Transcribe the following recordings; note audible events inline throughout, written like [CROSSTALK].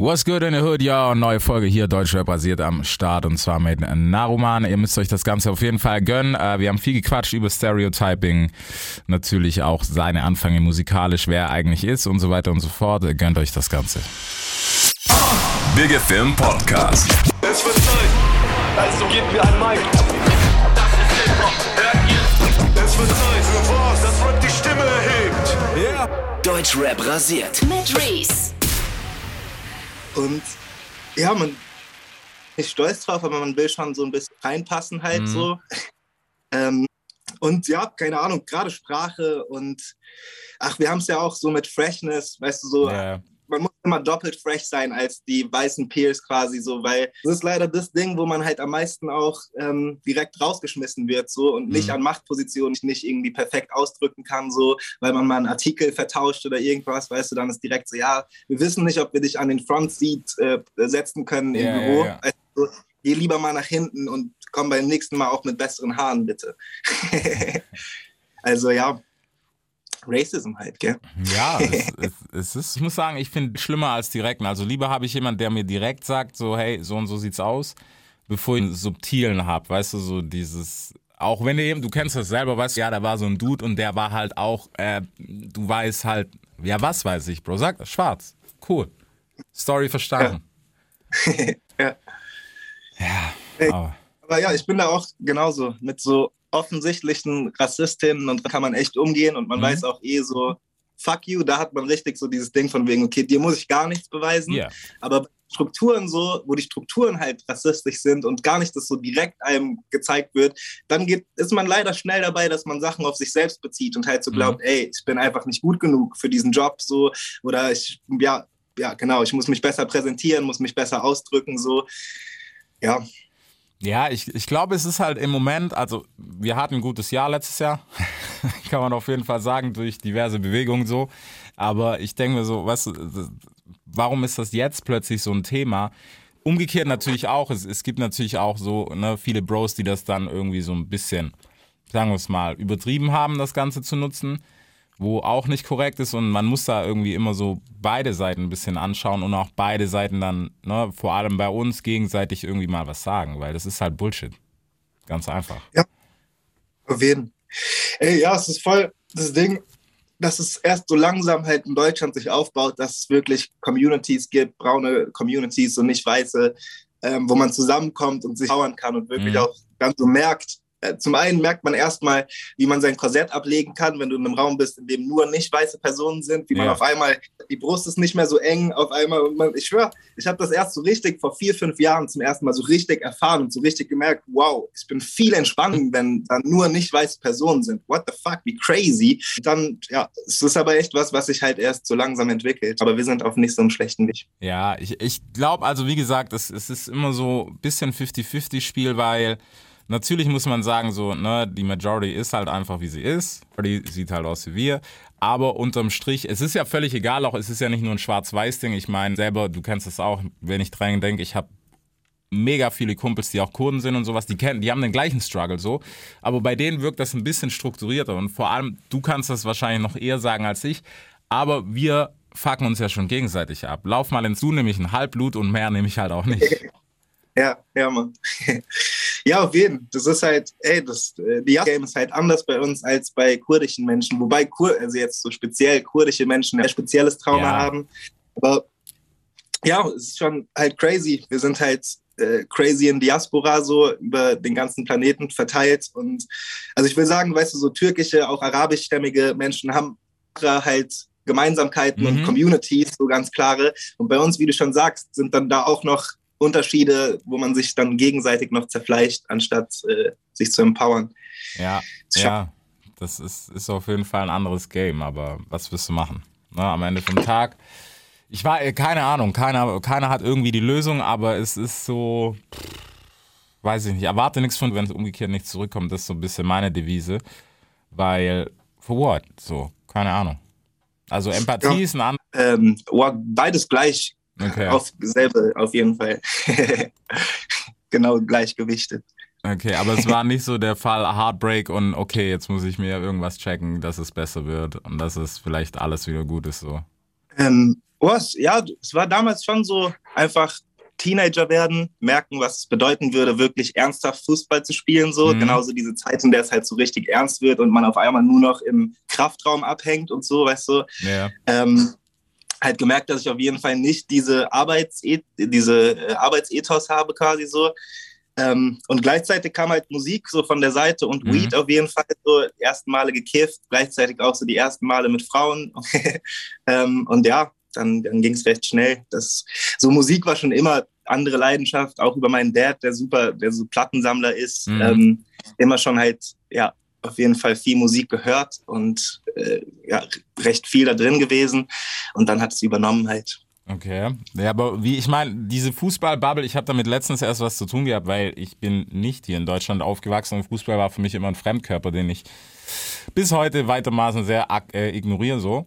What's good in the hood, ja, neue Folge hier, Deutschrap basiert am Start und zwar mit Naruman. Ihr müsst euch das Ganze auf jeden Fall gönnen. Äh, wir haben viel gequatscht über Stereotyping, natürlich auch seine Anfänge musikalisch, wer er eigentlich ist und so weiter und so fort. Gönnt euch das Ganze. Big Film Podcast. Es wird Zeit, also gebt mir ein Mic. Das ist Hip-Hop, hört ihr? Es wird Zeit für was, das Rap die Stimme erhebt. Ja. Deutschrap rasiert. Mit Reese. Und ja, man ist stolz drauf, aber man will schon so ein bisschen reinpassen halt Mhm. so. [LAUGHS] Ähm, und ja, keine Ahnung, gerade Sprache und ach, wir haben es ja auch so mit Freshness, weißt du, so, Ja. Man muss immer doppelt fresh sein als die weißen Peers quasi so, weil das ist leider das Ding, wo man halt am meisten auch ähm, direkt rausgeschmissen wird so und nicht Mhm. an Machtpositionen nicht irgendwie perfekt ausdrücken kann so, weil man mal einen Artikel vertauscht oder irgendwas, weißt du, dann ist direkt so, ja, wir wissen nicht, ob wir dich an den Front Seat äh, setzen können im Ja, ja, Büro. ja. Also, geh lieber mal nach hinten und komm beim nächsten Mal auch mit besseren Haaren, bitte. [LAUGHS] also ja, Racism halt, gell? Ja, [LAUGHS] es, es, es ist, ich muss sagen, ich finde schlimmer als direkten. Also lieber habe ich jemanden, der mir direkt sagt, so, hey, so und so sieht's aus, bevor ich einen subtilen habe, weißt du, so dieses, auch wenn du eben, du kennst das selber, weißt du, ja, da war so ein Dude und der war halt auch, äh, du weißt halt, ja, was weiß ich, Bro, sag schwarz, cool, Story verstanden. [LAUGHS] Ja. Ja, Ey. aber, Aber ja, ich bin da auch genauso. Mit so offensichtlichen Rassistinnen und da kann man echt umgehen und man Mhm. weiß auch eh so, fuck you, da hat man richtig so dieses Ding von wegen, okay, dir muss ich gar nichts beweisen. ja, Aber Strukturen so, wo die Strukturen halt rassistisch sind und gar nicht das so direkt einem gezeigt wird, dann geht, ist man leider schnell dabei, dass man Sachen auf sich selbst bezieht und halt so Mhm. glaubt, ey, ich bin einfach nicht gut genug für diesen Job so oder ich, ja, ja, genau, ich muss mich besser präsentieren, muss mich besser ausdrücken so. Ja, Ja, ich, ich glaube, es ist halt im Moment, also wir hatten ein gutes Jahr letztes Jahr, [LAUGHS] kann man auf jeden Fall sagen, durch diverse Bewegungen so. Aber ich denke mir so, weißt warum ist das jetzt plötzlich so ein Thema? Umgekehrt natürlich auch, es, es gibt natürlich auch so ne, viele Bros, die das dann irgendwie so ein bisschen, sagen wir es mal, übertrieben haben, das Ganze zu nutzen, wo auch nicht korrekt ist und man muss da irgendwie immer so beide Seiten ein bisschen anschauen und auch beide Seiten dann, ne, vor allem bei uns gegenseitig irgendwie mal was sagen, weil das ist halt Bullshit. Ganz einfach. Auf jeden. Ey, ja, es ist voll das Ding, dass es erst so langsam halt in Deutschland sich aufbaut, dass es wirklich Communities gibt, braune Communities und nicht weiße, ähm, wo man zusammenkommt und sich powern kann und wirklich Mhm. auch dann so merkt. Äh, zum einen merkt man erstmal, wie man sein Korsett ablegen kann, wenn du in einem Raum bist, in dem nur nicht weiße Personen sind, wie man Ja. auf einmal, die Brust ist nicht mehr so eng, auf einmal, man, ich schwöre, ich habe das erst so richtig vor vier, fünf Jahren zum ersten Mal so richtig erfahren und so richtig gemerkt, wow, ich bin viel entspannter, wenn da nur nicht weiße Personen sind. What the fuck, wie crazy. Dann, ja, es ist aber echt was, was sich halt erst so langsam entwickelt. Aber wir sind auf nicht so einem schlechten Weg. Ja, ich, ich glaube, also wie gesagt, es, es ist immer so ein bisschen 50-50-Spiel, weil natürlich muss man sagen, so, ne, die Majority ist halt einfach wie sie ist. Die sieht halt aus wie wir. Aber unterm Strich, es ist ja völlig egal, auch es ist ja nicht nur ein Schwarz-Weiß-Ding. Ich meine, selber, du kennst es auch, wenn ich dran denke, ich habe mega viele Kumpels, die auch Kurden sind und sowas, die kennen, die haben den gleichen Struggle so. Aber bei denen wirkt das ein bisschen strukturierter und vor allem, du kannst das wahrscheinlich noch eher sagen als ich, aber wir fucken uns ja schon gegenseitig ab. Lauf mal ins Du, nämlich ein Halbblut und mehr nehme ich halt auch nicht. [LAUGHS] Ja, ja, Mann. [LAUGHS] ja, auf jeden. Das ist halt, ey, das äh, die Game ist halt anders bei uns als bei kurdischen Menschen. Wobei Kur also jetzt so speziell kurdische Menschen ein spezielles Trauma Ja. haben. Aber ja, es ist schon halt crazy. Wir sind halt äh, crazy in Diaspora so über den ganzen Planeten verteilt. Und also ich will sagen, weißt du, so türkische, auch arabischstämmige Menschen haben halt Gemeinsamkeiten Mhm. und Communities, so ganz klare. Und bei uns, wie du schon sagst, sind dann da auch noch Unterschiede, wo man sich dann gegenseitig noch zerfleischt, anstatt äh, sich zu empowern. Ja, Ist ja, das ist, ist auf jeden Fall ein anderes Game, aber was wirst du machen? Ne, am Ende vom Tag. Ich war, äh, keine Ahnung, keiner, keiner hat irgendwie die Lösung, aber es ist so, weiß ich nicht, erwarte nichts von, wenn es umgekehrt nicht zurückkommt, das ist so ein bisschen meine Devise, weil, for what? So, keine Ahnung. Also Empathie Ja. ist ein anderes. Ähm, beides gleich, Okay. auf selbe, auf jeden Fall. [LAUGHS] genau gleichgewichtet. Okay, aber es war nicht so der Fall Heartbreak und okay, jetzt muss ich mir irgendwas checken, dass es besser wird und dass es vielleicht alles wieder gut ist so. Ähm, was? Ja, es war damals schon so einfach Teenager werden, merken, was es bedeuten würde, wirklich ernsthaft Fußball zu spielen. So Mhm. genauso diese Zeit, in der es halt so richtig ernst wird und man auf einmal nur noch im Kraftraum abhängt und so, weißt du. Ja. ähm, halt gemerkt, dass ich auf jeden Fall nicht diese, Arbeits diese äh, Arbeitsethos habe quasi so. Ähm, und gleichzeitig kam halt Musik so von der Seite und Mhm. Weed auf jeden Fall so die ersten Male gekifft, gleichzeitig auch so die ersten Male mit Frauen. [LAUGHS] ähm, und ja, dann, dann ging es recht schnell. Das, so Musik war schon immer andere Leidenschaft, auch über meinen Dad, der super, der so Plattensammler ist, Mhm. ähm, immer schon halt, ja, auf jeden Fall viel Musik gehört und äh, ja, recht viel da drin gewesen. Und dann hat es übernommen halt. Okay. Ja, aber wie, ich meine, diese Fußball-Bubble, ich habe damit letztens erst was zu tun gehabt, weil ich bin nicht hier in Deutschland aufgewachsen und Fußball war für mich immer ein Fremdkörper, den ich bis heute weitermaßen sehr äh, ignoriere so.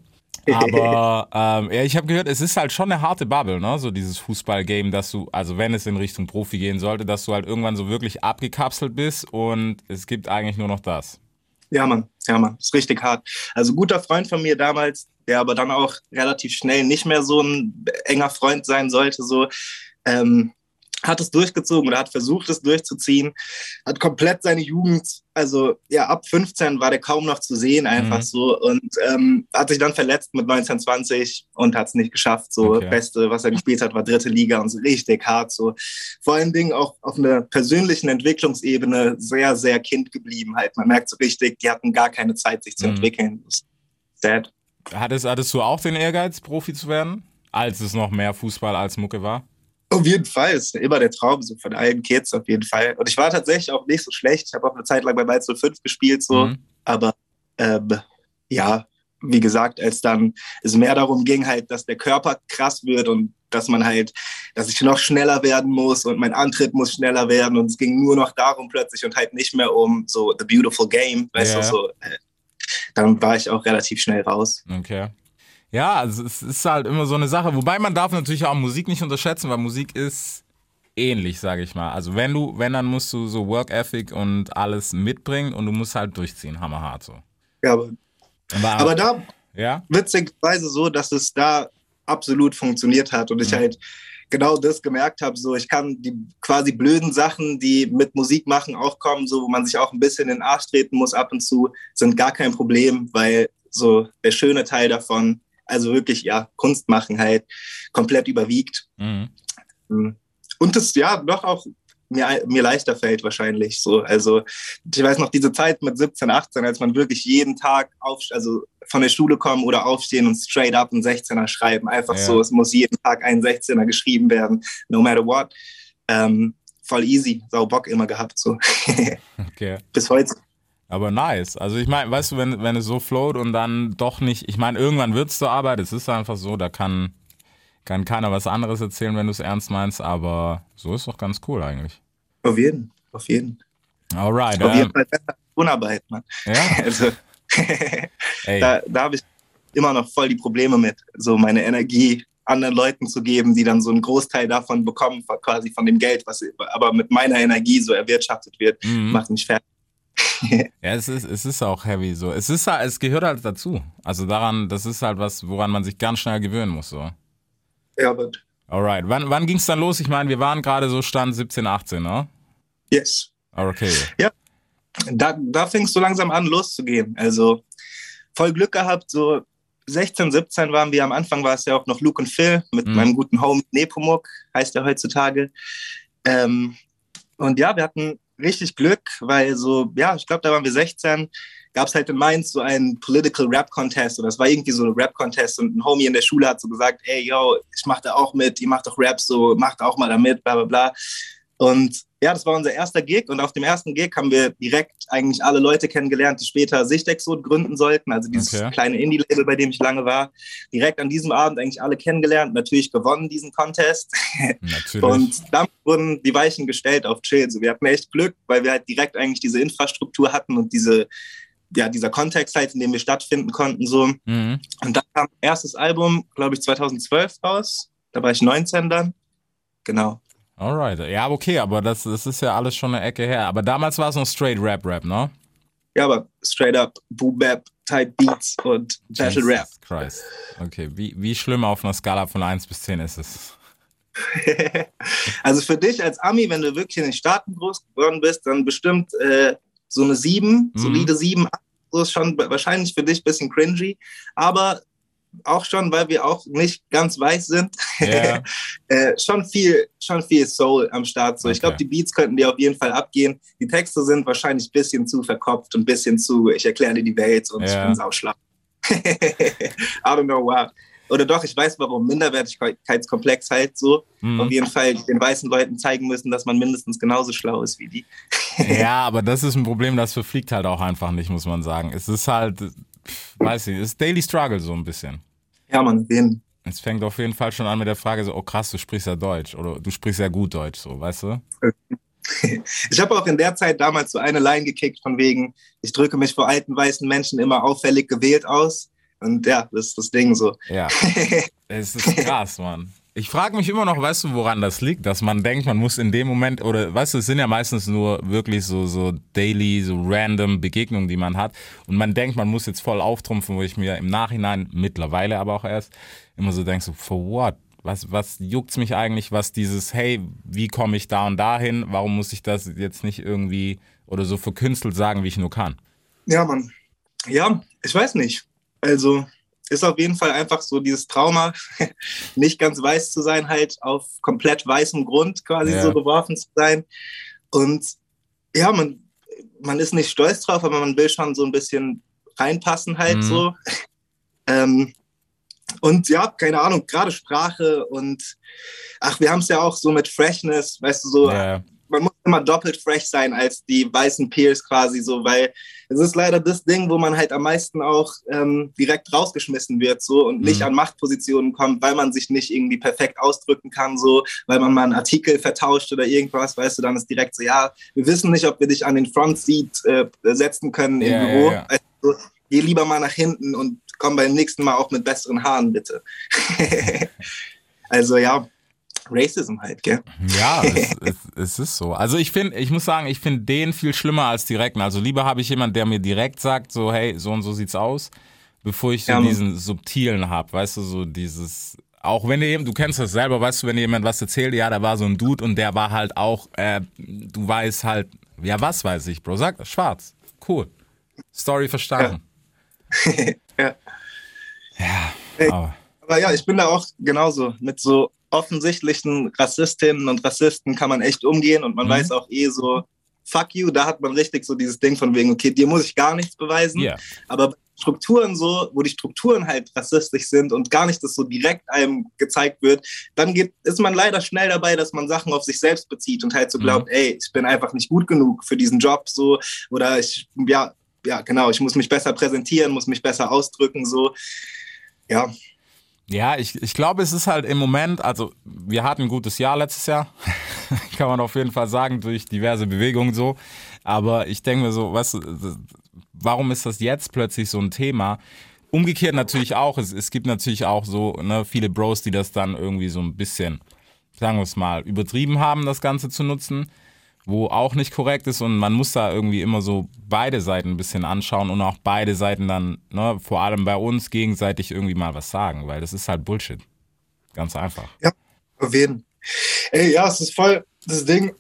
Aber [LAUGHS] ähm, ja, ich habe gehört, es ist halt schon eine harte Bubble, ne? So dieses Fußball-Game, dass du, also wenn es in Richtung Profi gehen sollte, dass du halt irgendwann so wirklich abgekapselt bist und es gibt eigentlich nur noch das. Ja, Mann, ja, Mann, ist richtig hart. Also guter Freund von mir damals, der aber dann auch relativ schnell nicht mehr so ein enger Freund sein sollte, so, ähm, hat es durchgezogen oder hat versucht, es durchzuziehen, hat komplett seine Jugend, also ja, ab 15 war der kaum noch zu sehen, einfach Mhm. so, und ähm, hat sich dann verletzt mit 19, 20 und hat es nicht geschafft. So, Okay. Beste, was er gespielt hat, war dritte Liga und so richtig hart. So, vor allen Dingen auch auf einer persönlichen Entwicklungsebene sehr, sehr Kind geblieben. Halt, man merkt so richtig, die hatten gar keine Zeit, sich zu Mhm. entwickeln. Das ist sad. Hattest, hattest du auch den Ehrgeiz, Profi zu werden? Als es noch mehr Fußball als Mucke war? Auf jeden Fall, ist immer der Traum so von allen Kids auf jeden Fall. Und ich war tatsächlich auch nicht so schlecht. Ich habe auch eine Zeit lang bei Mainz 05 gespielt, so. Mhm. Aber ähm, ja, wie gesagt, als dann es mehr darum ging, halt, dass der Körper krass wird und dass man halt, dass ich noch schneller werden muss und mein Antritt muss schneller werden und es ging nur noch darum plötzlich und halt nicht mehr um so the beautiful game, weißt Ja. du, so. Äh, dann war ich auch relativ schnell raus. Okay. Ja, also es ist halt immer so eine Sache. Wobei man darf natürlich auch Musik nicht unterschätzen, weil Musik ist ähnlich, sage ich mal. Also wenn du, wenn, dann musst du so Work Ethic und alles mitbringen und du musst halt durchziehen, hammerhart so. Ja, aber, Aber, aber da ja, witzigerweise so, dass es da absolut funktioniert hat und ich Mhm. halt genau das gemerkt habe, so ich kann die quasi blöden Sachen, die mit Musik machen, auch kommen, so wo man sich auch ein bisschen in den Arsch treten muss ab und zu, sind gar kein Problem, weil so der schöne Teil davon, also wirklich ja Kunst machen halt komplett überwiegt mhm. und es ja doch auch mir, mir leichter fällt wahrscheinlich so. Also ich weiß noch diese Zeit mit 17, 18, als man wirklich jeden Tag auf, also von der Schule kommen oder aufstehen und straight up einen 16er schreiben. Einfach Ja. so, es muss jeden Tag ein 16er geschrieben werden, no matter what. Ähm, voll easy, sau Bock immer gehabt so. [LAUGHS] okay. Bis heute. Aber nice. Also ich meine, weißt du, wenn, wenn es so float und dann doch nicht, ich meine, irgendwann wird es zur Arbeit, es ist einfach so, da kann, kann keiner was anderes erzählen, wenn du es ernst meinst, aber so ist doch ganz cool eigentlich. Auf jeden, auf jeden. Alright. Auf jeden Ähm, Fall besser als Unarbeit, Mann. ja, [LAUGHS] Also [LAUGHS] da, da habe ich immer noch voll die Probleme mit, so meine Energie anderen Leuten zu geben, die dann so einen Großteil davon bekommen, quasi von dem Geld, was aber mit meiner Energie so erwirtschaftet wird, Mhm. macht mich fertig. [LAUGHS] Ja, es ist, es ist auch heavy so. Es ist halt, es gehört halt dazu. Also daran, das ist halt was, woran man sich ganz schnell gewöhnen muss. So. Ja, aber Alright. Wann, wann ging es dann los? Ich meine, wir waren gerade so Stand 17, 18, ne? yes. Okay. Da, da fing es so langsam an, loszugehen. Also voll Glück gehabt, so 16, 17 waren wir am Anfang, war es ja auch noch Luke und Phil mit Mhm. meinem guten Homie Nepomuk, heißt er heutzutage. Ähm, und ja, wir hatten richtig Glück, weil so, ja, ich glaube, da waren wir 16, gab es halt in Mainz so einen Political Rap Contest oder es war irgendwie so ein Rap Contest und ein Homie in der Schule hat so gesagt, ey, yo, ich mach da auch mit, ihr macht doch Rap so, macht auch mal da mit, bla bla bla. Und ja, das war unser erster Gig und auf dem ersten Gig haben wir direkt eigentlich alle Leute kennengelernt, die später Sichtexot gründen sollten, also dieses Okay. kleine Indie-Label, bei dem ich lange war. Direkt an diesem Abend eigentlich alle kennengelernt, natürlich gewonnen diesen Contest. Natürlich. Und damit wurden die Weichen gestellt auf Chill. So, wir hatten echt Glück, weil wir halt direkt eigentlich diese Infrastruktur hatten und diese, ja, dieser Kontext halt, in dem wir stattfinden konnten. So. mhm. Und dann kam erstes Album, glaube ich, 2012 raus. Da war ich 19 dann. Genau. Alright. Ja, okay, aber das, das ist ja alles schon eine Ecke her. Aber damals war es noch straight Rap-Rap, ne? Ja, aber straight up, Boom Bap, Type Beats und Battle Rap. Christ. Okay, wie, wie schlimm auf einer Skala von 1 bis 10 ist es? [LAUGHS] also für dich als Ami, wenn du wirklich in den Staaten groß geworden bist, dann bestimmt äh, so eine 7, Mhm. solide 7, 8, so ist schon wahrscheinlich für dich ein bisschen cringy, aber auch schon, weil wir auch nicht ganz weiß sind, Ja. [LAUGHS] äh, schon viel, schon viel Soul am Start. So, ich Okay. glaube, die Beats könnten dir auf jeden Fall abgehen. Die Texte sind wahrscheinlich ein bisschen zu verkopft und ein bisschen zu, ich erkläre dir die Welt und ich Ja. bin sauschlau. [LAUGHS] I don't know why. Oder doch, ich weiß warum. Minderwertigkeitskomplex halt so. Mhm. Auf jeden Fall den weißen Leuten zeigen müssen, dass man mindestens genauso schlau ist wie die. Ja, aber das ist ein Problem, das verfliegt halt auch einfach nicht, muss man sagen. Es ist halt, weiß ich, es ist Daily Struggle so ein bisschen. Ja, man, wen? Es fängt auf jeden Fall schon an mit der Frage so, oh krass, du sprichst ja Deutsch oder du sprichst ja gut Deutsch, so, weißt du? [LAUGHS] Ich habe auch in der Zeit damals so eine Line gekickt von wegen, ich drücke mich vor alten weißen Menschen immer auffällig gewählt aus. Und ja, das ist das Ding so. Ja. [LAUGHS] Es ist krass, Mann. Ich frage mich immer noch, weißt du, woran das liegt, dass man denkt, man muss in dem Moment, oder weißt du, es sind ja meistens nur wirklich so, so daily, so random Begegnungen, die man hat. Und man denkt, man muss jetzt voll auftrumpfen, wo ich mir im Nachhinein, mittlerweile aber auch erst, immer so denke, so, for what? Was, was juckt's mich eigentlich, was dieses, hey, wie komme ich da und dahin? Warum muss ich das jetzt nicht irgendwie oder so verkünstelt sagen, wie ich nur kann? Ja, Mann. Ja, ich weiß nicht. Also ist auf jeden Fall einfach so dieses Trauma, [LAUGHS] nicht ganz weiß zu sein, halt auf komplett weißem Grund quasi Ja. so geworfen zu sein. Und ja, man, man ist nicht stolz drauf, aber man will schon so ein bisschen reinpassen halt Mhm. so. [LAUGHS] Ähm, und ja, keine Ahnung, gerade Sprache und ach, wir haben es ja auch so mit Freshness, weißt du, so, Ja, man muss immer doppelt fresh sein als die weißen Peers quasi so, weil es ist leider das Ding, wo man halt am meisten auch ähm, direkt rausgeschmissen wird so und nicht Mhm. an Machtpositionen kommt, weil man sich nicht irgendwie perfekt ausdrücken kann so, weil man mal einen Artikel vertauscht oder irgendwas, weißt du, dann ist direkt so, ja, wir wissen nicht, ob wir dich an den Front Seat äh, setzen können im Ja, Büro. ja, ja. Also, geh lieber mal nach hinten und komm beim nächsten Mal auch mit besseren Haaren, bitte. [LAUGHS] also ja, Racism halt, gell? Ja, [LAUGHS] es, es, es ist so. Also ich finde, ich muss sagen, ich finde den viel schlimmer als direkten. Also lieber habe ich jemanden, der mir direkt sagt, so, hey, so und so sieht's aus, bevor ich so Ja, diesen subtilen hab, weißt du, so dieses, auch wenn dir jemand, du kennst das selber, weißt du, wenn dir jemand was erzählt, ja, da war so ein Dude und der war halt auch, äh, du weißt halt, ja, was weiß ich, Bro, sag, schwarz, cool, Story verstanden. Ja. [LAUGHS] Ja, Hey. aber, Aber ja, ich bin da auch genauso. Mit so offensichtlichen Rassistinnen und Rassisten kann man echt umgehen und man Mhm. weiß auch eh so, fuck you, da hat man richtig so dieses Ding von wegen, okay, dir muss ich gar nichts beweisen. ja, Aber Strukturen so, wo die Strukturen halt rassistisch sind und gar nicht das so direkt einem gezeigt wird, dann geht, ist man leider schnell dabei, dass man Sachen auf sich selbst bezieht und halt so Mhm. glaubt, ey, ich bin einfach nicht gut genug für diesen Job so oder ich, ja, ja, genau, ich muss mich besser präsentieren, muss mich besser ausdrücken so. Ja, Ja, ich, ich glaube, es ist halt im Moment, also wir hatten ein gutes Jahr letztes Jahr, [LAUGHS] kann man auf jeden Fall sagen, durch diverse Bewegungen so. Aber ich denke mir so, du, warum ist das jetzt plötzlich so ein Thema? Umgekehrt natürlich auch, es, es gibt natürlich auch so ne, viele Bros, die das dann irgendwie so ein bisschen, sagen wir es mal, übertrieben haben, das Ganze zu nutzen, wo auch nicht korrekt ist und man muss da irgendwie immer so beide Seiten ein bisschen anschauen und auch beide Seiten dann, ne, vor allem bei uns, gegenseitig irgendwie mal was sagen, weil das ist halt Bullshit. Ganz einfach. Auf jeden. Ey, ja, es ist voll das Ding,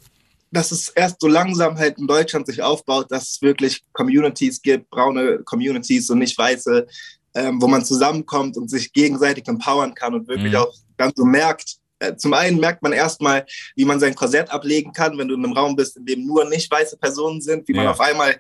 dass es erst so langsam halt in Deutschland sich aufbaut, dass es wirklich Communities gibt, braune Communities und nicht weiße, ähm, wo man zusammenkommt und sich gegenseitig empowern kann und wirklich Mhm. auch dann so merkt, zum einen merkt man erstmal, wie man sein Korsett ablegen kann, wenn du in einem Raum bist, in dem nur nicht weiße Personen sind, wie man Ja. auf einmal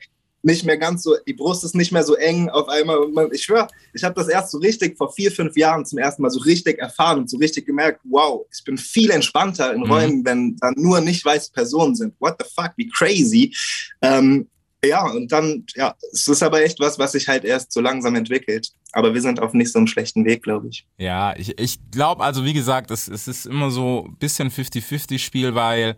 nicht mehr ganz so, die Brust ist nicht mehr so eng auf einmal. Man, ich schwöre, ich habe das erst so richtig vor vier, fünf Jahren zum ersten Mal so richtig erfahren und so richtig gemerkt, wow, ich bin viel entspannter in Mhm. Räumen, wenn da nur nicht weiße Personen sind. What the fuck, wie crazy. Ähm, ja, und dann, ja, es ist aber echt was, was sich halt erst so langsam entwickelt. Aber wir sind auf nicht so einem schlechten Weg, glaube ich. Ja, ich, ich glaube, also wie gesagt, es, es ist immer so ein bisschen 50-50-Spiel, weil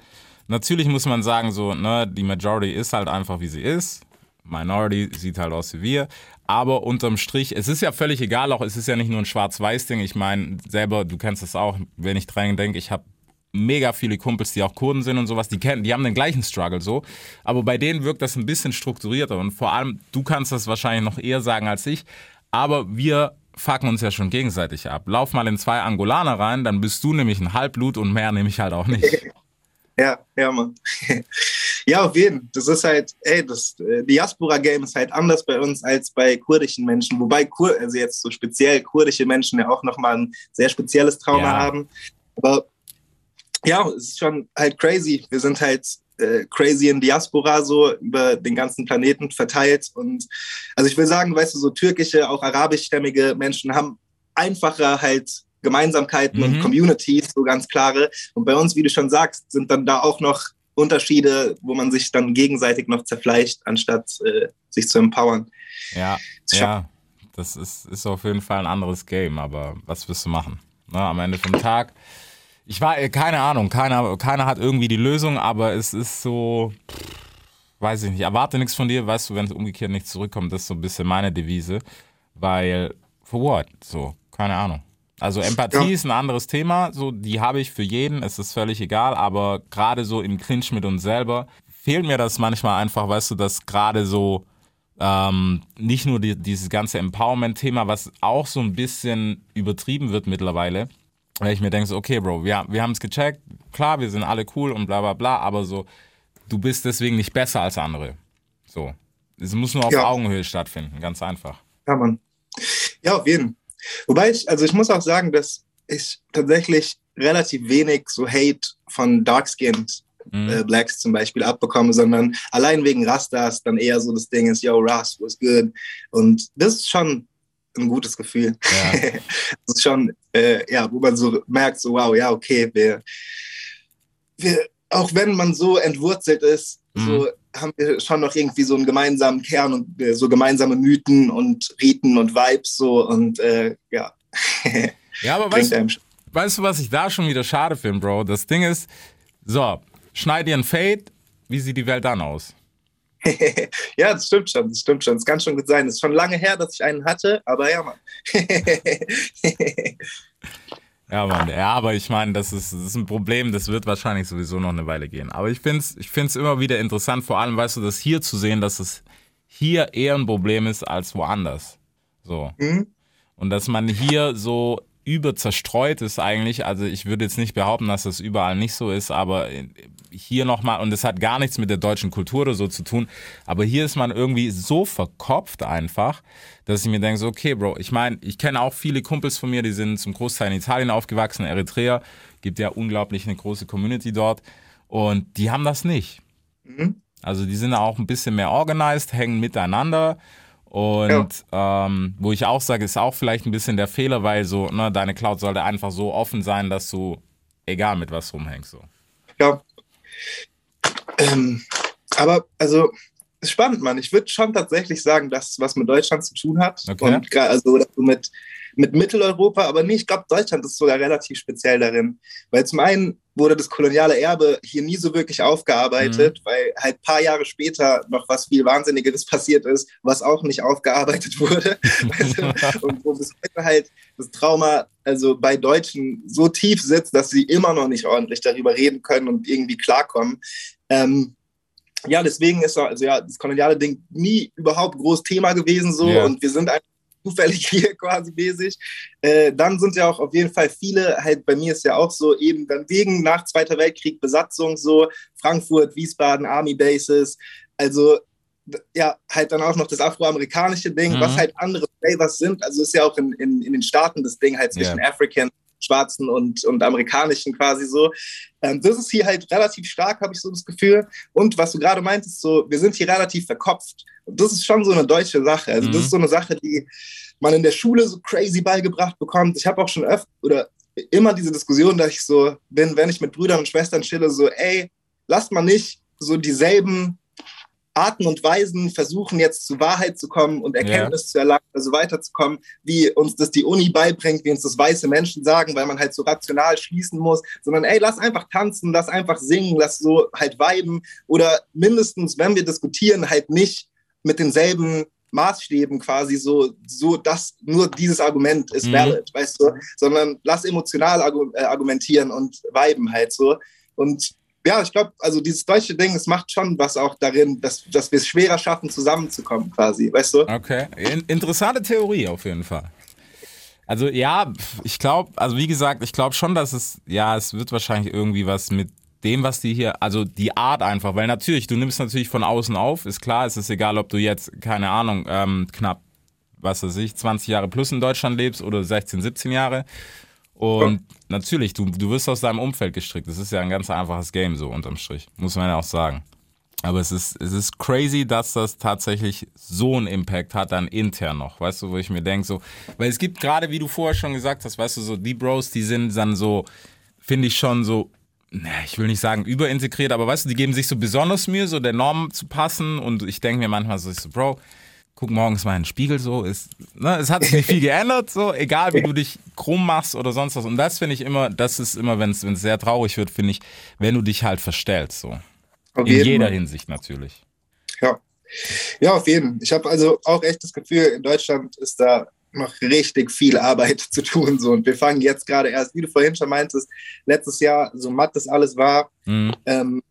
natürlich muss man sagen, so, ne, die Majority ist halt einfach wie sie ist. Minority sieht halt aus wie wir. Aber unterm Strich, es ist ja völlig egal, auch es ist ja nicht nur ein Schwarz-Weiß-Ding. Ich meine, selber, du kennst das auch, wenn ich dran denke, ich habe mega viele Kumpels, die auch Kurden sind und sowas, die kennen, die haben den gleichen Struggle so. Aber bei denen wirkt das ein bisschen strukturierter und vor allem, du kannst das wahrscheinlich noch eher sagen als ich, aber wir fucken uns ja schon gegenseitig ab. Lauf mal in zwei Angolaner rein, dann bist du nämlich ein Halbblut und mehr nehme ich halt auch nicht. [LAUGHS] Ja, ja, Mann. [LAUGHS] ja, auf jeden. Fall. Das ist halt, ey, das äh, Diaspora-Game ist halt anders bei uns als bei kurdischen Menschen. Wobei, Kur also jetzt so speziell kurdische Menschen ja auch nochmal ein sehr spezielles Trauma ja. haben. Aber ja, es ist schon halt crazy. Wir sind halt äh, crazy in Diaspora so über den ganzen Planeten verteilt. Und also ich will sagen, weißt du, so türkische, auch arabischstämmige Menschen haben einfacher halt Gemeinsamkeiten mhm. und Communities, so ganz klare. Und bei uns, wie du schon sagst, sind dann da auch noch Unterschiede, wo man sich dann gegenseitig noch zerfleischt, anstatt äh, sich zu empowern. Ja, ja, das ist, ist auf jeden Fall ein anderes Game, aber was wirst du machen? Na, ne, am Ende vom Tag ich war, äh, keine Ahnung, keiner, keiner hat irgendwie die Lösung, aber es ist so, weiß ich nicht, erwarte nichts von dir, weißt du, wenn es umgekehrt nicht zurückkommt, das ist so ein bisschen meine Devise, weil, for what? So, keine Ahnung. Also Empathie ja. ist ein anderes Thema, so die habe ich für jeden, es ist völlig egal, aber gerade so im Clinch mit uns selber fehlt mir das manchmal einfach, weißt du, dass gerade so ähm, nicht nur die, dieses ganze Empowerment-Thema, was auch so ein bisschen übertrieben wird mittlerweile, weil ich mir denke, so, okay, Bro, wir, wir haben es gecheckt, klar, wir sind alle cool und bla bla bla, aber so, du bist deswegen nicht besser als andere. So. Es muss nur auf ja. Augenhöhe stattfinden, ganz einfach. Ja, Mann. Ja, auf jeden. Wobei ich, also ich muss auch sagen, dass ich tatsächlich relativ wenig so Hate von Dark-Skinned mhm. äh, Blacks zum Beispiel abbekomme, sondern allein wegen Rastas dann eher so das Ding ist, yo, Ras was good. Und das ist schon ein gutes Gefühl. Ja. [LAUGHS] das ist schon, äh, ja, wo man so merkt, so wow, ja, okay, wir, wir auch wenn man so entwurzelt ist, mhm. so haben wir schon noch irgendwie so einen gemeinsamen Kern und äh, so gemeinsame Mythen und Riten und Vibes so und äh, ja. [LAUGHS] ja, aber weißt, du, weißt du, was ich da schon wieder schade finde, Bro? Das Ding ist, so, schneid dir ein Fade, wie sieht die Welt dann aus? [LAUGHS] ja, das stimmt schon, das stimmt schon. Es kann schon gut sein. Es ist schon lange her, dass ich einen hatte, aber ja, Mann. [LAUGHS] ja, Mann. Ja, aber ich meine, das ist, das ist ein Problem, das wird wahrscheinlich sowieso noch eine Weile gehen. Aber ich finde es ich find's immer wieder interessant, vor allem, weißt du, das hier zu sehen, dass es hier eher ein Problem ist als woanders. So. Mhm. Und dass man hier so überzerstreut ist eigentlich. Also ich würde jetzt nicht behaupten, dass das überall nicht so ist, aber hier nochmal, und das hat gar nichts mit der deutschen Kultur oder so zu tun, aber hier ist man irgendwie so verkopft einfach, dass ich mir denke, so, okay, Bro, ich meine, ich kenne auch viele Kumpels von mir, die sind zum Großteil in Italien aufgewachsen, Eritrea, gibt ja unglaublich eine große Community dort und die haben das nicht. Mhm. Also die sind auch ein bisschen mehr organized, hängen miteinander und ja. ähm, wo ich auch sage, ist auch vielleicht ein bisschen der Fehler, weil so, ne, deine Cloud sollte einfach so offen sein, dass du egal mit was rumhängst. So. Ja. Ähm, aber also ist spannend, Mann. Ich würde schon tatsächlich sagen, dass es was mit Deutschland zu tun hat. Okay. Und also mit mit Mitteleuropa, aber nee, ich glaube, Deutschland ist sogar relativ speziell darin. Weil zum einen wurde das koloniale Erbe hier nie so wirklich aufgearbeitet, mhm. weil halt ein paar Jahre später noch was viel Wahnsinnigeres passiert ist, was auch nicht aufgearbeitet [LAUGHS] wurde. und wo bis heute halt das Trauma also bei Deutschen so tief sitzt, dass sie immer noch nicht ordentlich darüber reden können und irgendwie klarkommen. Ähm, ja, deswegen ist also ja das koloniale Ding nie überhaupt groß Thema gewesen so yeah. und wir sind einfach zufällig [LAUGHS] hier quasi mäßig. Äh, dann sind ja auch auf jeden Fall viele, halt bei mir ist ja auch so, eben dann wegen nach Zweiter Weltkrieg Besatzung so, Frankfurt, Wiesbaden, Army Bases, also ja, halt dann auch noch das afroamerikanische Ding, mhm. was halt andere Flavors sind. Also ist ja auch in, in, in den Staaten das Ding halt zwischen yeah. African, Schwarzen und, und Amerikanischen quasi so. Ähm, das ist hier halt relativ stark, habe ich so das Gefühl. Und was du gerade meintest, so, wir sind hier relativ verkopft. Und das ist schon so eine deutsche Sache. Also, mhm. das ist so eine Sache, die man in der Schule so crazy beigebracht bekommt. Ich habe auch schon öfter oder immer diese Diskussion, dass ich so bin, wenn ich mit Brüdern und Schwestern chille, so, ey, lasst mal nicht so dieselben Arten und Weisen versuchen, jetzt zur Wahrheit zu kommen und Erkenntnis ja. zu erlangen, also weiterzukommen, wie uns das die Uni beibringt, wie uns das weiße Menschen sagen, weil man halt so rational schließen muss, sondern ey, lass einfach tanzen, lass einfach singen, lass so halt viben oder mindestens, wenn wir diskutieren, halt nicht mit denselben Maßstäben quasi so, so dass nur dieses Argument ist Mhm. valid, weißt du? Sondern lass emotional äh, argumentieren und viben halt so. Und ja, ich glaube, also dieses deutsche Ding, es macht schon was auch darin, dass, dass wir es schwerer schaffen, zusammenzukommen quasi, weißt du? Okay, In interessante Theorie auf jeden Fall. Also ja, ich glaube, also wie gesagt, ich glaube schon, dass es, ja, es wird wahrscheinlich irgendwie was mit dem, was die hier, also die Art einfach, weil natürlich, du nimmst natürlich von außen auf, ist klar, es ist egal, ob du jetzt, keine Ahnung, ähm, knapp, was weiß ich, 20 Jahre plus in Deutschland lebst oder 16, 17 Jahre. Und natürlich, du, du wirst aus deinem Umfeld gestrickt. Das ist ja ein ganz einfaches Game, so unterm Strich, muss man ja auch sagen. Aber es ist, es ist crazy, dass das tatsächlich so einen Impact hat, dann intern noch. Weißt du, wo ich mir denke, so, weil es gibt gerade, wie du vorher schon gesagt hast, weißt du, so die Bros, die sind dann so, finde ich schon so, ne, ich will nicht sagen überintegriert, aber weißt du, die geben sich so besonders Mühe, so der Norm zu passen. Und ich denke mir manchmal so, ich so, Bro, guck morgens mal in den Spiegel so, ist, ne, es hat sich nicht viel geändert, so, egal wie du dich krumm machst oder sonst was. Und das finde ich immer, das ist immer, wenn es sehr traurig wird, finde ich, wenn du dich halt verstellst, so. Auf In jeder Fall. Hinsicht natürlich. Ja. ja, auf jeden. Ich habe also auch echt das Gefühl, in Deutschland ist da noch richtig viel Arbeit [LAUGHS] zu tun. So. Und wir fangen jetzt gerade erst, wie du vorhin schon meintest, letztes Jahr, so matt das alles war, Mhm. ähm,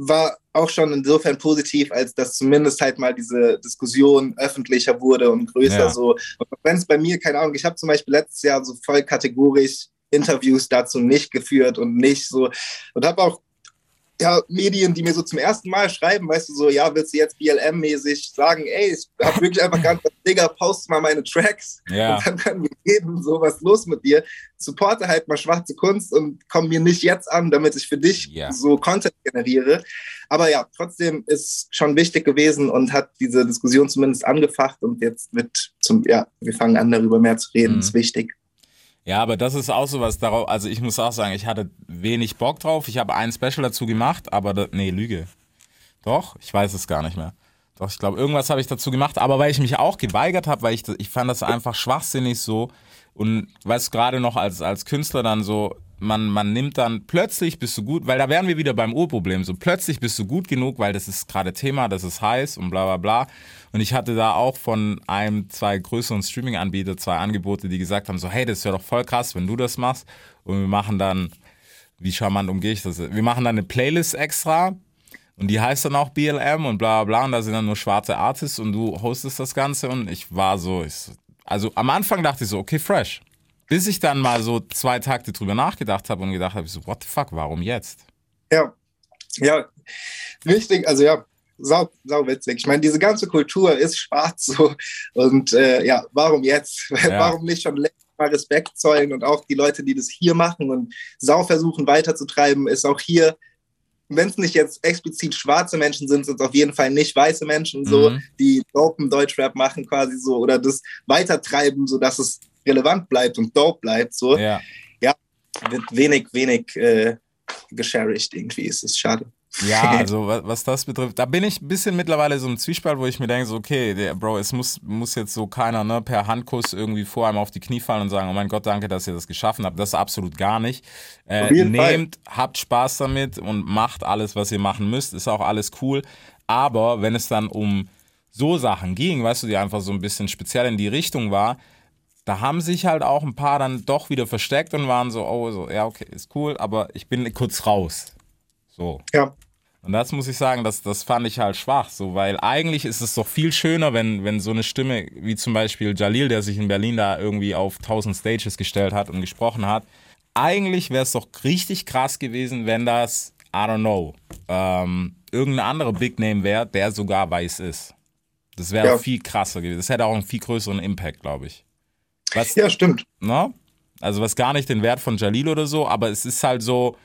war auch schon insofern positiv, als dass zumindest halt mal diese Diskussion öffentlicher wurde und größer Ja. so. Und wenn es bei mir, keine Ahnung, ich habe zum Beispiel letztes Jahr so voll kategorisch Interviews dazu nicht geführt und nicht so und habe auch ja, Medien, die mir so zum ersten Mal schreiben, weißt du, so, ja, willst du jetzt BLM-mäßig sagen, ey, ich hab wirklich einfach ganz, [LAUGHS] Digga, post mal meine Tracks Ja. und dann können wir reden, so, was los mit dir? Supporte halt mal schwarze Kunst und komm mir nicht jetzt an, damit ich für dich Ja. so Content generiere. Aber ja, trotzdem ist schon wichtig gewesen und hat diese Diskussion zumindest angefacht und jetzt wird zum, ja, wir fangen an, darüber mehr zu reden, Mhm. ist wichtig. Ja, aber das ist auch sowas darauf, also ich muss auch sagen, ich hatte wenig Bock drauf. Ich habe ein Special dazu gemacht, aber da, nee, Lüge. Doch, ich weiß es gar nicht mehr. Doch, ich glaube, irgendwas habe ich dazu gemacht, aber weil ich mich auch geweigert habe, weil ich, ich fand das einfach schwachsinnig so. Und weißt du, gerade noch als, als Künstler dann so, man, man nimmt dann plötzlich bist du gut, weil da wären wir wieder beim Urproblem. So plötzlich bist du gut genug, weil das ist gerade Thema, das ist heiß und bla bla bla. Und ich hatte da auch von einem, zwei größeren Streaming-Anbieter zwei Angebote, die gesagt haben: so, hey, das wäre doch voll krass, wenn du das machst. Und wir machen dann, wie charmant umgehe ich das? Wir machen dann eine Playlist extra. Und die heißt dann auch BLM und bla bla bla. Und da sind dann nur schwarze Artists und du hostest das Ganze. Und ich war so, ich, so- also am Anfang dachte ich so, okay, fresh. Bis ich dann mal so zwei Takte drüber nachgedacht habe und gedacht habe, so, what the fuck, warum jetzt? Ja, ja, richtig, also ja, sau, sau witzig. Ich meine, diese ganze Kultur ist schwarz so und äh, ja, warum jetzt? [LAUGHS] Ja. Warum nicht schon längst mal Respekt zollen und auch die Leute, die das hier machen und sau versuchen weiterzutreiben, ist auch hier, wenn es nicht jetzt explizit schwarze Menschen sind, sind es auf jeden Fall nicht weiße Menschen so, Mhm. die dopen Deutschrap machen quasi so oder das weitertreiben, sodass es relevant bleibt und dope bleibt so. Ja. Wird wenig, wenig äh, geshared irgendwie, es ist schade. Ja, [LAUGHS] also was, das betrifft, da bin ich ein bisschen mittlerweile so im Zwiespalt, wo ich mir denke, so, okay, der Bro, es muss, muss jetzt so keiner ne, per Handkuss irgendwie vor einem auf die Knie fallen und sagen, oh mein Gott, danke, dass ihr das geschaffen habt. Das ist absolut gar nicht. Äh, jeden Fall. nehmt, habt Spaß damit und macht alles, was ihr machen müsst. Ist auch alles cool. Aber wenn es dann um so Sachen ging, weißt du, die einfach so ein bisschen speziell in die Richtung war, da haben sich halt auch ein paar dann doch wieder versteckt und waren so, oh, so, ja, okay, ist cool, aber ich bin kurz raus. So. Ja. Und das muss ich sagen, das, das fand ich halt schwach, so, weil eigentlich ist es doch viel schöner, wenn, wenn so eine Stimme, wie zum Beispiel Jalil, der sich in Berlin da irgendwie auf 1000 Stages gestellt hat und gesprochen hat, eigentlich wäre es doch richtig krass gewesen, wenn das, I don't know, ähm, irgendein anderer Big Name wäre, der sogar weiß ist. Das wäre Ja. viel krasser gewesen. Das hätte auch einen viel größeren Impact, glaube ich. Was, Ja, stimmt. ne? Also was gar nicht den Wert von Jalil oder so, aber es ist halt so,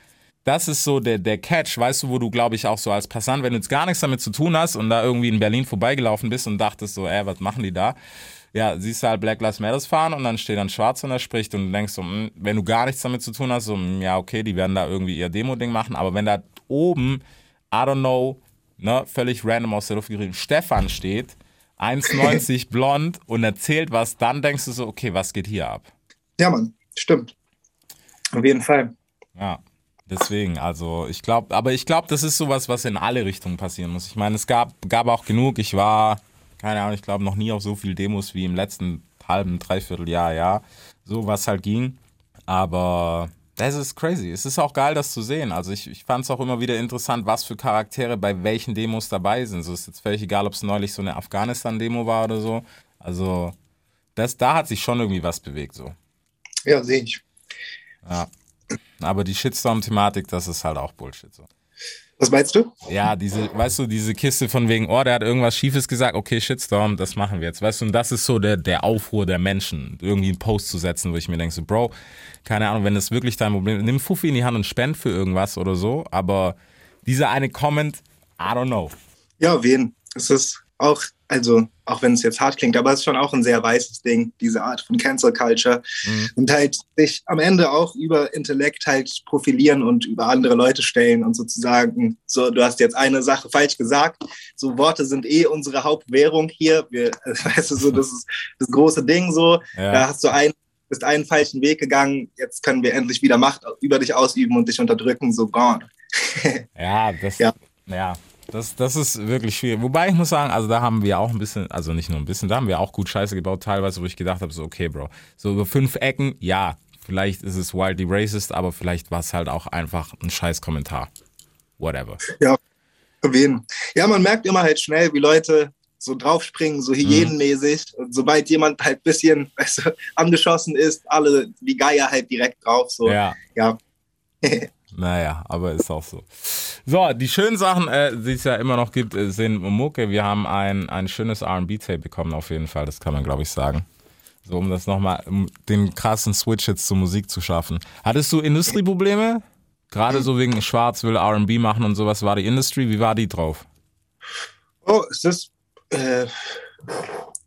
das ist so der, der Catch, weißt du, wo du, glaube ich, auch so als Passant, wenn du jetzt gar nichts damit zu tun hast und da irgendwie in Berlin vorbeigelaufen bist und dachtest so, ey, was machen die da? Ja, siehst du halt Black Lives Matters fahren und dann steht dann Schwarz und er spricht und du denkst so, hm, wenn du gar nichts damit zu tun hast, so, hm, ja, okay, die werden da irgendwie ihr Demo-Ding machen, aber wenn da oben, I don't know, ne, völlig random aus der Luft gegriffen, Stefan steht, 1,90 blond und erzählt was, dann denkst du so, okay, was geht hier ab? Ja, Mann, stimmt. Auf jeden Fall. Ja, deswegen, also ich glaube, aber ich glaube, das ist sowas, was in alle Richtungen passieren muss. Ich meine, es gab, gab auch genug, ich war, keine Ahnung, ich glaube noch nie auf so viel Demos wie im letzten halben, dreiviertel Jahr, ja. So was halt ging. Aber das ist crazy. Es ist auch geil, das zu sehen. Also ich, ich fand es auch immer wieder interessant, was für Charaktere bei welchen Demos dabei sind. So ist jetzt völlig egal, ob es neulich so eine Afghanistan-Demo war oder so. Also das, da hat sich schon irgendwie was bewegt so. Ja, sehe ich. Ja. Aber die Shitstorm-Thematik, das ist halt auch Bullshit so. Was meinst du? Ja, diese, weißt du, diese Kiste von wegen, oh, der hat irgendwas Schiefes gesagt, okay, Shitstorm, das machen wir jetzt, weißt du, und das ist so der, der Aufruhr der Menschen, irgendwie einen Post zu setzen, wo ich mir denke, so, Bro, keine Ahnung, wenn das wirklich dein Problem ist, nimm Fuffi in die Hand und spend für irgendwas oder so, aber dieser eine Comment, I don't know. Ja, wen? Es ist auch, also, auch wenn es jetzt hart klingt, aber es ist schon auch ein sehr weißes Ding, diese Art von Cancel Culture. Mhm. Und halt sich am Ende auch über Intellekt halt profilieren und über andere Leute stellen und sozusagen, so, du hast jetzt eine Sache falsch gesagt. So Worte sind eh unsere Hauptwährung hier. Wir, [LAUGHS] weißt du, so, das ist das große Ding so. Ja. Da hast du einen, bist einen falschen Weg gegangen. Jetzt können wir endlich wieder Macht über dich ausüben und dich unterdrücken. So gone. [LAUGHS] Ja, das, Ja. ja. Das, das ist wirklich schwierig. Wobei ich muss sagen, also da haben wir auch ein bisschen, also nicht nur ein bisschen, da haben wir auch gut Scheiße gebaut, teilweise, wo ich gedacht habe, so, okay, Bro, so über fünf Ecken, ja, vielleicht ist es wildly racist, aber vielleicht war es halt auch einfach ein scheiß Kommentar. Whatever. Ja, wen? Ja, man merkt immer halt schnell, wie Leute so draufspringen, so hygienenmäßig. Und sobald jemand halt bisschen [LAUGHS] weißt du, angeschossen ist, alle die Geier halt direkt drauf. So. Ja. ja. [LAUGHS] Naja, aber ist auch so. So, die schönen Sachen, äh, die es ja immer noch gibt, äh, sind Mucke. Wir haben ein, ein schönes RB-Tape bekommen, auf jeden Fall. Das kann man, glaube ich, sagen. So, um das nochmal, um den krassen Switch jetzt zur Musik zu schaffen. Hattest du Industrieprobleme? Gerade so wegen Schwarz will RB machen und sowas. War die Industry? Wie war die drauf? Oh, es ist äh,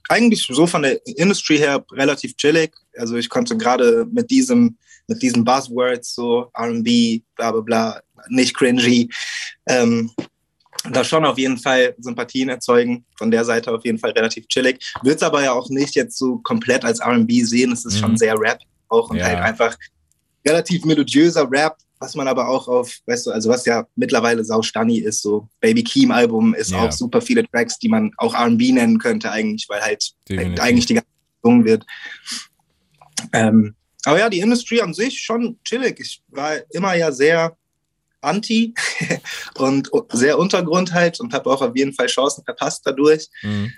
eigentlich so von der Industry her relativ chillig. Also ich konnte gerade mit diesem, mit diesen Buzzwords, so RB, bla bla bla, nicht cringy, ähm, da schon auf jeden Fall Sympathien erzeugen. Von der Seite auf jeden Fall relativ chillig. Wird es aber ja auch nicht jetzt so komplett als RB sehen. Es ist Mhm. schon sehr Rap auch und Ja. halt einfach relativ melodiöser Rap, was man aber auch auf, weißt du, also was ja mittlerweile sau Stani ist, so Baby Keem Album ist Ja. auch super viele Tracks, die man auch R&B nennen könnte eigentlich, weil halt Definitiv. eigentlich die ganze Zeit gesungen wird. Ähm, aber ja, die Industrie an sich schon chillig. Ich war immer ja sehr anti [LAUGHS] und sehr Untergrund halt und habe auch auf jeden Fall Chancen verpasst dadurch Mhm.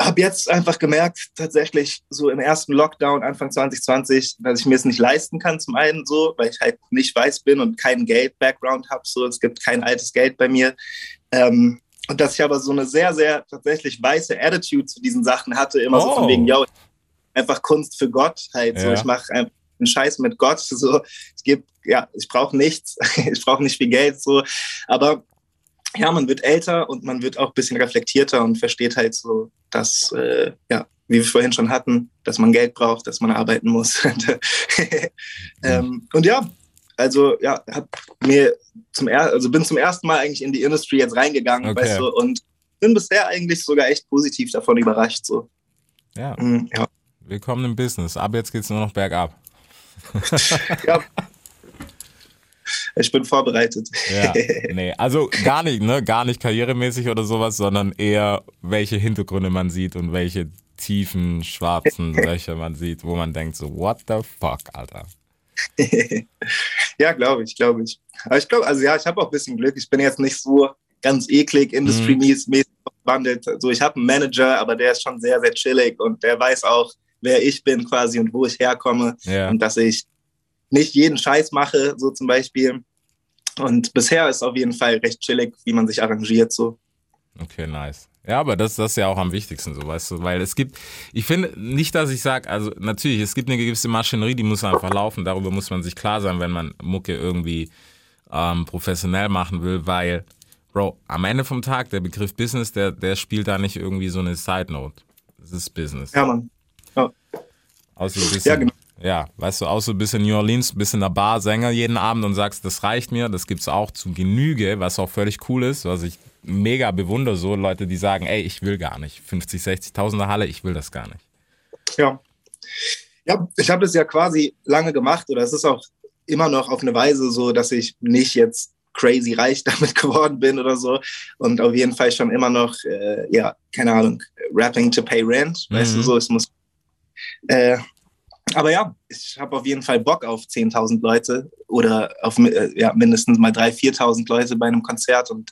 habe jetzt einfach gemerkt, tatsächlich so im ersten Lockdown Anfang 2020, dass ich mir es nicht leisten kann, zum einen so, weil ich halt nicht weiß bin und keinen Geld-Background habe, so es gibt kein altes Geld bei mir. Ähm, und dass ich aber so eine sehr, sehr tatsächlich weiße Attitude zu diesen Sachen hatte, immer so Oh. von wegen, yo, einfach Kunst für Gott halt, so Ja. ich mache einen Scheiß mit Gott, so ich gebe, ja, ich brauche nichts, [LAUGHS] ich brauche nicht viel Geld, so, aber ja, man wird älter und man wird auch ein bisschen reflektierter und versteht halt so, dass, äh, ja, wie wir vorhin schon hatten, dass man Geld braucht, dass man arbeiten muss. [LAUGHS] ähm, und ja, also ja, hab mir zum er also bin zum ersten Mal eigentlich in die Industry jetzt reingegangen, Okay. weißt du, und bin bisher eigentlich sogar echt positiv davon überrascht. So. Ja, Mm, ja. Willkommen im Business. Ab jetzt geht's nur noch bergab. [LAUGHS] ja. Ich bin vorbereitet. Ja, nee, also gar nicht, ne, gar nicht karrieremäßig oder sowas, sondern eher welche Hintergründe man sieht und welche tiefen schwarzen [LAUGHS] Löcher man sieht, wo man denkt so, what the fuck, Alter. [LAUGHS] ja, glaube ich, glaube ich. Aber ich glaube, also ja, ich habe auch ein bisschen Glück. Ich bin jetzt nicht so ganz eklig, industry-mäßig verwandelt. Also ich habe einen Manager, aber der ist schon sehr, sehr chillig und der weiß auch, wer ich bin quasi und wo ich herkomme Ja, und dass ich nicht jeden Scheiß mache, so zum Beispiel. Und bisher ist auf jeden Fall recht chillig, wie man sich arrangiert, so. okay, nice. Ja, aber das, das ist ja auch am wichtigsten, so weißt du, weil es gibt, ich finde nicht, dass ich sage, also natürlich, es gibt eine gewisse Maschinerie, die muss einfach laufen, darüber muss man sich klar sein, wenn man Mucke irgendwie ähm, professionell machen will, weil, Bro, am Ende vom Tag, der Begriff Business, der, der spielt da nicht irgendwie so eine Side Note. Es ist Business. Ja, Mann. Außer ein bisschen, Ja, genau. ja, weißt du, auch so ein bisschen New Orleans, ein bisschen der Bar, Sänger jeden Abend und sagst, das reicht mir, das gibt's auch zu Genüge, was auch völlig cool ist, was ich mega bewundere, so Leute, die sagen, ey, ich will gar nicht, 50, 60.000er Halle, ich will das gar nicht. Ja. Ja, ich habe das ja quasi lange gemacht oder es ist auch immer noch auf eine Weise so, dass ich nicht jetzt crazy reich [LAUGHS] damit geworden bin oder so. Und auf jeden Fall schon immer noch, äh, ja, keine Ahnung, rapping to pay rent, mhm. weißt du mhm. so, es muss. Äh, aber ja, ich habe auf jeden Fall Bock auf 10.000 Leute oder auf äh, ja, mindestens mal 3.000, 4.000 Leute bei einem Konzert und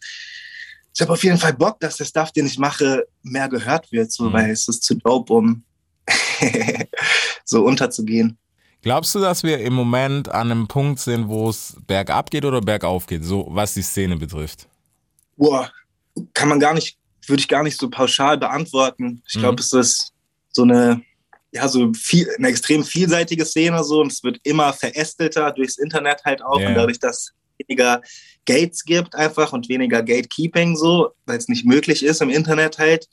ich habe auf jeden Fall Bock, dass der Stuff, den ich mache, mehr gehört wird, so, mhm. weil es ist zu dope, um [LAUGHS] so unterzugehen. Glaubst du, dass wir im Moment an einem Punkt sind, wo es bergab geht oder bergauf geht, so was die Szene betrifft? Boah, kann man gar nicht, würde ich gar nicht so pauschal beantworten. Ich glaube, mhm. es ist so eine, ja, so viel, eine extrem vielseitige Szene so und es wird immer verästelter durchs Internet halt auch yeah. und dadurch, dass es weniger Gates gibt einfach und weniger Gatekeeping so, weil es nicht möglich ist im Internet halt.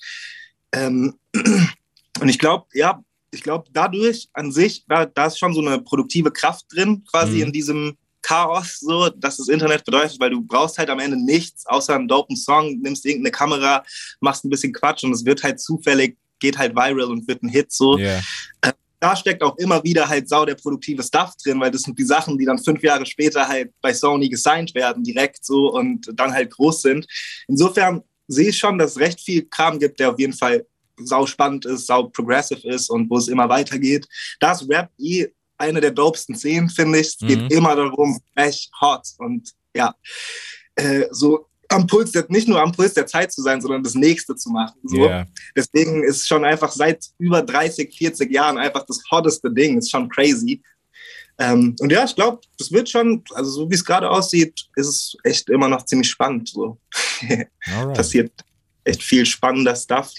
Ähm, [CLEARS THROAT] und ich glaube, ja, ich glaube, dadurch an sich, da, da ist schon so eine produktive Kraft drin, quasi mhm. in diesem Chaos, so, dass das Internet bedeutet, weil du brauchst halt am Ende nichts, außer einen dopen Song, nimmst irgendeine Kamera, machst ein bisschen Quatsch und es wird halt zufällig, geht halt viral und wird ein Hit, so. Yeah. Äh, da steckt auch immer wieder halt sau der produktive Stuff drin, weil das sind die Sachen, die dann fünf Jahre später halt bei Sony gesigned werden, direkt so und dann halt groß sind. Insofern sehe ich schon, dass es recht viel Kram gibt, der auf jeden Fall sau spannend ist, sau progressive ist und wo es immer weitergeht. Das Rap eh eine der dopesten Szenen, finde ich. Es mhm. geht immer darum, echt hot und ja, äh, so am Puls der, nicht nur am Puls der Zeit zu sein, sondern das Nächste zu machen. So. Yeah. Deswegen ist schon einfach seit über 30, 40 Jahren einfach das hotteste Ding. Ist schon crazy. Ähm, und ja, ich glaube, das wird schon, also so wie es gerade aussieht, ist es echt immer noch ziemlich spannend. So. [LAUGHS] Passiert echt viel spannender Stuff.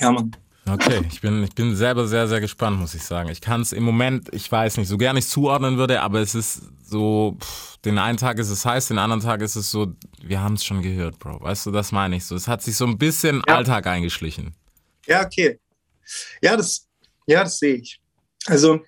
Ja, Mann. Okay, ich bin, ich bin selber sehr, sehr gespannt, muss ich sagen. Ich kann es im Moment, ich weiß nicht, so gerne ich zuordnen würde, aber es ist so, pff, den einen Tag ist es heiß, den anderen Tag ist es so, wir haben es schon gehört, Bro. Weißt du, das meine ich so. Es hat sich so ein bisschen ja. Alltag eingeschlichen. Ja, okay. Ja, das, ja, das sehe ich. Also,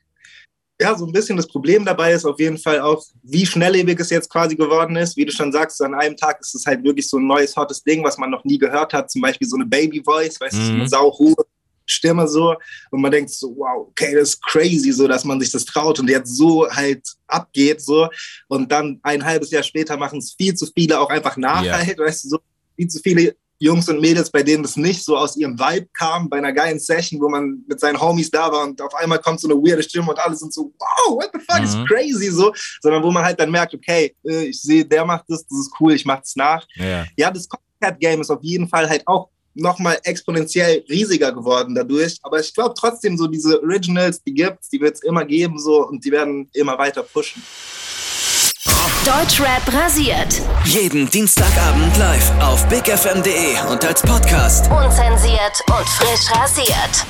ja, so ein bisschen das Problem dabei ist auf jeden Fall auch, wie schnelllebig es jetzt quasi geworden ist. Wie du schon sagst, an einem Tag ist es halt wirklich so ein neues, hottes Ding, was man noch nie gehört hat. Zum Beispiel so eine Baby Voice, weißt du, mhm. so eine sauhohe Stimme so. Und man denkt so, wow, okay, das ist crazy, so, dass man sich das traut und jetzt so halt abgeht, so. Und dann ein halbes Jahr später machen es viel zu viele auch einfach nach, yeah. halt, weißt du, so viel zu viele Jungs und Mädels, bei denen das nicht so aus ihrem Vibe kam, bei einer geilen Session, wo man mit seinen Homies da war und auf einmal kommt so eine weirde Stimme und alle sind so, wow, what the fuck, mhm. is crazy, so, sondern wo man halt dann merkt, okay, äh, ich sehe, der macht das, das ist cool, ich mach das nach. Ja, ja das Copycat-Game ist auf jeden Fall halt auch nochmal exponentiell riesiger geworden dadurch, aber ich glaube trotzdem so diese Originals, die gibt's, die wird es immer geben so und die werden immer weiter pushen. Deutschrap rasiert. Jeden Dienstagabend live auf bigfm.de und als Podcast. Unzensiert und frisch rasiert.